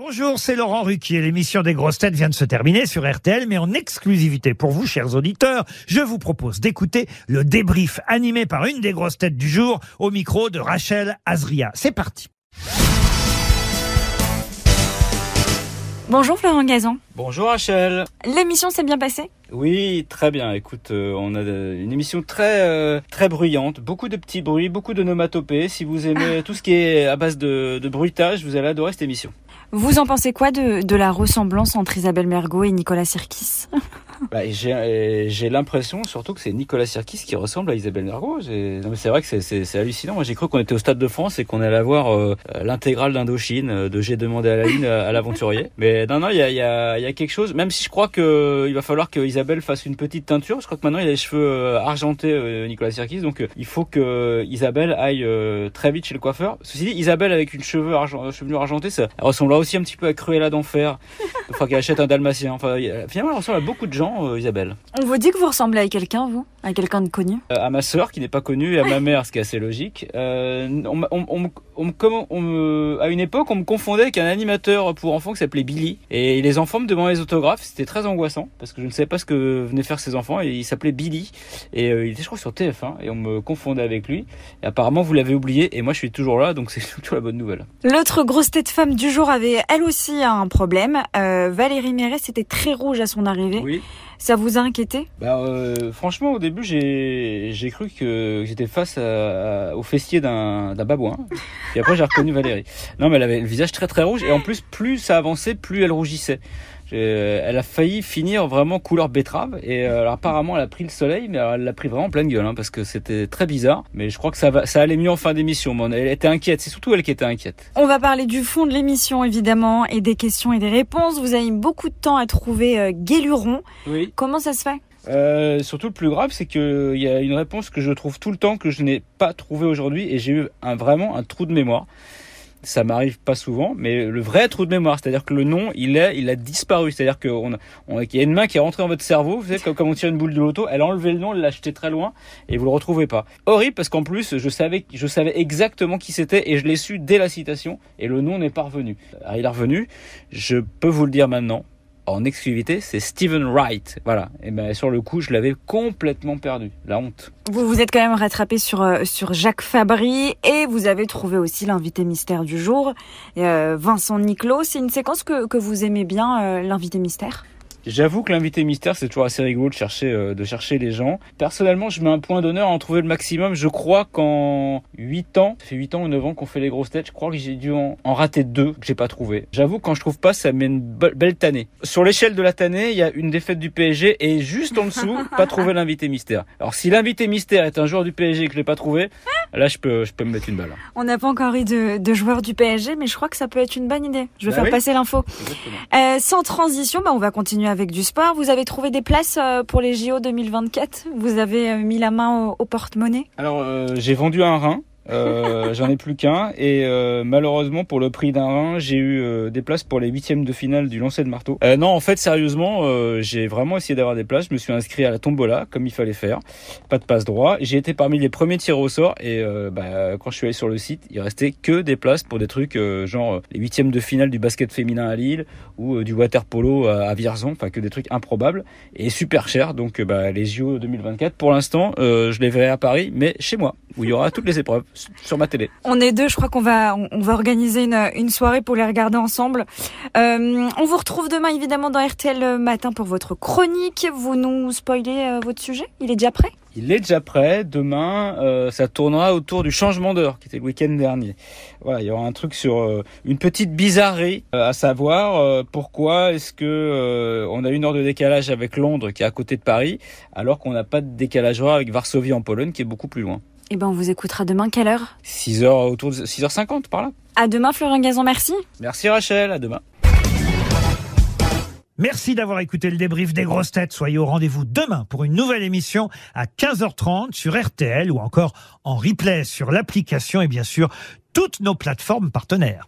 Bonjour, c'est Laurent Ruquier. L'émission des grosses têtes vient de se terminer sur RTL, mais en exclusivité pour vous, chers auditeurs, je vous propose d'écouter le débrief animé par une des grosses têtes du jour au micro de Rachel Azria. C'est parti. Bonjour Florent Gazan. Bonjour Rachel. L'émission s'est bien passée? Oui, très bien. Écoute, euh, on a une émission très euh, très bruyante, beaucoup de petits bruits, beaucoup de nomatopées. Si vous aimez tout ce qui est à base de, de bruitage, vous allez adorer cette émission. Vous en pensez quoi de, la ressemblance entre Isabelle Mergot et Nicolas Sirkis? Bah, j'ai euh, l'impression surtout que c'est Nicolas Sirkis qui ressemble à Isabelle mais C'est vrai que c'est- hallucinant. Moi j'ai cru qu'on était au Stade de France et qu'on allait avoir euh, l'intégrale d'Indochine euh, de J'ai demandé à la ligne à, à l'aventurier. Mais non, non, il y a, y, a, y a quelque chose. Même si je crois que il va falloir que Isabelle fasse une petite teinture. Je crois que maintenant il a les cheveux euh, argentés, euh, Nicolas Sirkis. Donc euh, il faut que Isabelle aille euh, très vite chez le coiffeur. Ceci dit, Isabelle avec une cheveux argent, chevelure argentée, ça elle ressemblera aussi un petit peu à Cruella d'enfer. Il faudra qu'elle achète un dalmatien. Enfin, finalement, elle ressemble à beaucoup de gens, euh, Isabelle. On vous dit que vous ressemblez à quelqu'un, vous? À quelqu'un de connu Euh, à ma sœur qui n'est pas connue et à ma mère, ce qui est assez logique. Euh, on, on, on, on me- à une époque, on me confondait avec un animateur pour enfants qui s'appelait Billy. Et les enfants me demandaient les autographes. C'était très angoissant parce que je ne savais pas ce que venaient faire ces enfants. Et il s'appelait Billy. Et euh, il était, je crois, sur TF1. Et on me confondait avec lui. Et apparemment, vous l'avez oublié. Et moi, je suis toujours là. Donc, c'est toujours la bonne nouvelle. L'autre grosse tête femme du jour avait elle aussi un problème. Euh, Valérie Mérès était très rouge à son arrivée. Oui. Ça vous a inquiété? Bah, franchement, au début, j'ai j'ai cru que j'étais face au fessier d'un d'un babouin. Et après, j'ai reconnu Valérie. Non, mais elle avait le visage très très rouge. Et en plus, plus ça avançait, plus elle rougissait. J'ai- Elle a failli finir vraiment couleur betterave. Et euh, alors, apparemment, elle a pris le soleil, mais alors, elle l'a pris vraiment en pleine gueule, hein, parce que c'était très bizarre. Mais je crois que ça, va, ça allait mieux en fin d'émission. Mais on- elle était inquiète. C'est surtout elle qui était inquiète. On va parler du fond de l'émission évidemment et des questions et des réponses. Vous avez mis beaucoup de temps à trouver euh, Guéluron. Oui. Comment ça se fait? Euh, surtout le plus grave, c'est qu'il y a une réponse que je trouve tout le temps que je n'ai pas trouvée aujourd'hui et j'ai eu un, vraiment un trou de mémoire. Ça m'arrive pas souvent, mais le vrai trou de mémoire, c'est-à-dire que le nom, il est, il a disparu. C'est-à-dire qu'on qu'il y a une main qui est rentrée dans votre cerveau, vous savez, comme, on tire une boule de loto, elle a enlevé le nom, elle l'a jeté très loin et vous le retrouvez pas. Horrible parce qu'en plus, je savais, je savais exactement qui c'était et je l'ai su dès la citation et le nom n'est pas revenu. Alors, il est revenu, je peux vous le dire maintenant, en exclusivité, c'est Stephen Wright. Voilà. Et ben sur le coup, je l'avais complètement perdu. La honte. Vous vous êtes quand même rattrapé sur, euh, sur Jacques Fabry et vous avez trouvé aussi l'invité mystère du jour, euh, Vincent Niclot. C'est une séquence que, que vous aimez bien, euh, l'invité mystère? J'avoue que l'invité mystère, c'est toujours assez rigolo de chercher, euh, de chercher les gens. Personnellement, je mets un point d'honneur à en trouver le maximum. Je crois qu'en 8 ans, ça fait 8 ans ou 9 ans qu'on fait les grosses têtes, je crois que j'ai dû en, en rater deux que j'ai pas trouvé. J'avoue, quand je trouve pas, ça met une be- belle tannée. Sur l'échelle de la tannée, il y a une défaite du PSG et juste en dessous, pas trouver l'invité mystère. Alors si l'invité mystère est un joueur du PSG et que je l'ai pas trouvé, là je peux, je peux me mettre une balle. On n'a pas encore eu de, de joueurs du PSG, mais je crois que ça peut être une bonne idée. Je vais Bah faire oui. passer l'info. Euh, sans transition, bah, on va continuer avec du sport. Vous avez trouvé des places euh, pour les JO 2024 Vous avez euh, mis la main au, au porte-monnaie? Alors, euh, j'ai vendu un rein. Euh, J'en ai plus qu'un et euh, malheureusement pour le prix d'un rein j'ai eu euh, des places pour les huitièmes de finale du lancer de marteau. Euh, non en fait sérieusement euh, j'ai vraiment essayé d'avoir des places. Je me suis inscrit à la tombola comme il fallait faire, pas de passe droit. J'ai été parmi les premiers tirés au sort et bah, quand je suis allé sur le site il restait que des places pour des trucs genre les huitièmes de finale du basket féminin à Lille ou du water polo à, à Vierzon, enfin que des trucs improbables et super chers. Donc bah, les JO 2024 pour l'instant je les verrai à Paris mais chez moi où il y aura toutes les épreuves sur ma télé. On est deux, je crois qu'on va, on, va organiser une, une soirée pour les regarder ensemble. Euh, on vous retrouve demain évidemment dans RTL Matin pour votre chronique. Vous nous spoilez euh, votre sujet? Il est déjà prêt? Il est déjà prêt. Demain, euh, ça tournera autour du changement d'heure, qui était le week-end dernier. Voilà, il y aura un truc sur euh, une petite bizarrerie, euh, à savoir euh, pourquoi est-ce que euh, on a une heure de décalage avec Londres, qui est à côté de Paris, alors qu'on n'a pas de décalage horaire avec Varsovie en Pologne, qui est beaucoup plus loin. Eh ben, on vous écoutera demain. Quelle heure? 6 heures autour de 6h50 par là. À demain, Florent Gazan. Merci. Merci Rachel, à demain. Merci d'avoir écouté le débrief des grosses têtes. Soyez au rendez-vous demain pour une nouvelle émission à 15h30 sur RTL ou encore en replay sur l'application et bien sûr toutes nos plateformes partenaires.